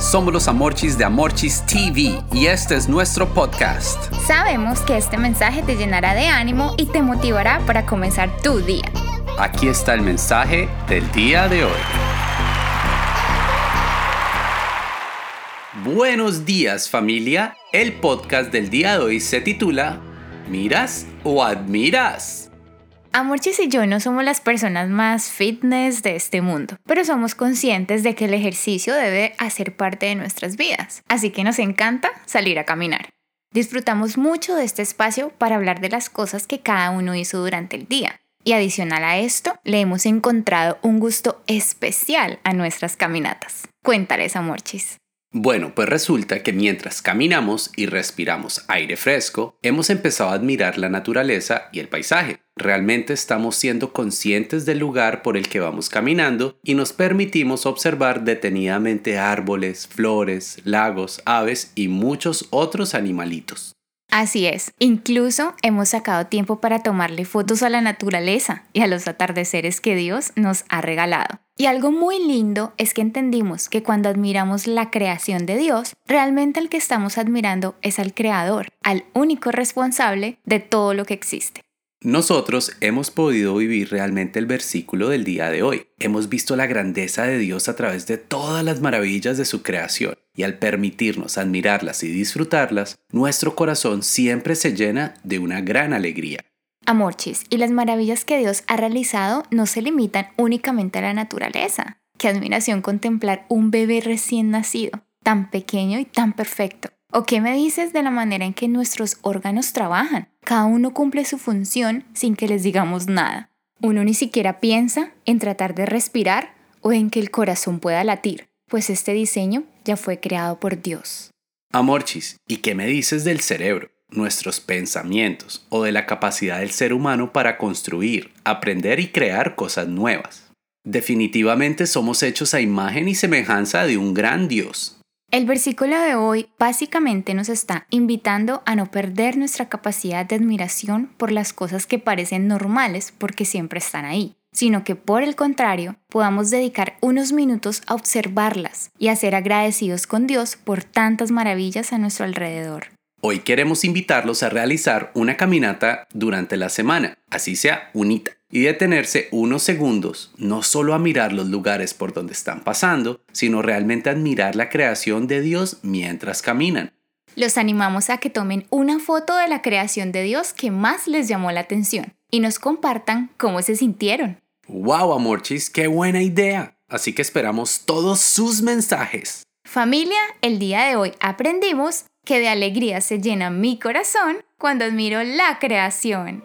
Somos los Amorchis de Amorchis TV y este es nuestro podcast. Sabemos que este mensaje te llenará de ánimo y te motivará para comenzar tu día. Aquí está el mensaje del día de hoy. Buenos días familia. El podcast del día de hoy se titula ¿Miras o admiras? Amorchis y yo no somos las personas más fitness de este mundo, pero somos conscientes de que el ejercicio debe hacer parte de nuestras vidas, así que nos encanta salir a caminar. Disfrutamos mucho de este espacio para hablar de las cosas que cada uno hizo durante el día. Y adicional a esto, le hemos encontrado un gusto especial a nuestras caminatas. Cuéntales, Amorchis. Bueno, pues resulta que mientras caminamos y respiramos aire fresco, hemos empezado a admirar la naturaleza y el paisaje. Realmente estamos siendo conscientes del lugar por el que vamos caminando y nos permitimos observar detenidamente árboles, flores, lagos, aves y muchos otros animalitos. Así es, incluso hemos sacado tiempo para tomarle fotos a la naturaleza y a los atardeceres que Dios nos ha regalado. Y algo muy lindo es que entendimos que cuando admiramos la creación de Dios, realmente el que estamos admirando es al Creador, al único responsable de todo lo que existe. Nosotros hemos podido vivir realmente el versículo del día de hoy. Hemos visto la grandeza de Dios a través de todas las maravillas de su creación y al permitirnos admirarlas y disfrutarlas, nuestro corazón siempre se llena de una gran alegría. Amorchis, y las maravillas que Dios ha realizado no se limitan únicamente a la naturaleza. Qué admiración contemplar un bebé recién nacido, tan pequeño y tan perfecto. ¿O qué me dices de la manera en que nuestros órganos trabajan? Cada uno cumple su función sin que les digamos nada. Uno ni siquiera piensa en tratar de respirar o en que el corazón pueda latir, pues este diseño ya fue creado por Dios. Amorchis, ¿y qué me dices del cerebro, nuestros pensamientos o de la capacidad del ser humano para construir, aprender y crear cosas nuevas? Definitivamente somos hechos a imagen y semejanza de un gran Dios, el versículo de hoy básicamente nos está invitando a no perder nuestra capacidad de admiración por las cosas que parecen normales porque siempre están ahí, sino que por el contrario podamos dedicar unos minutos a observarlas y a ser agradecidos con Dios por tantas maravillas a nuestro alrededor. Hoy queremos invitarlos a realizar una caminata durante la semana, así sea unita y detenerse unos segundos, no solo a mirar los lugares por donde están pasando, sino realmente admirar la creación de Dios mientras caminan. Los animamos a que tomen una foto de la creación de Dios que más les llamó la atención y nos compartan cómo se sintieron. ¡Wow, Amorchis! ¡Qué buena idea! Así que esperamos todos sus mensajes. Familia, el día de hoy aprendimos que de alegría se llena mi corazón cuando admiro la creación.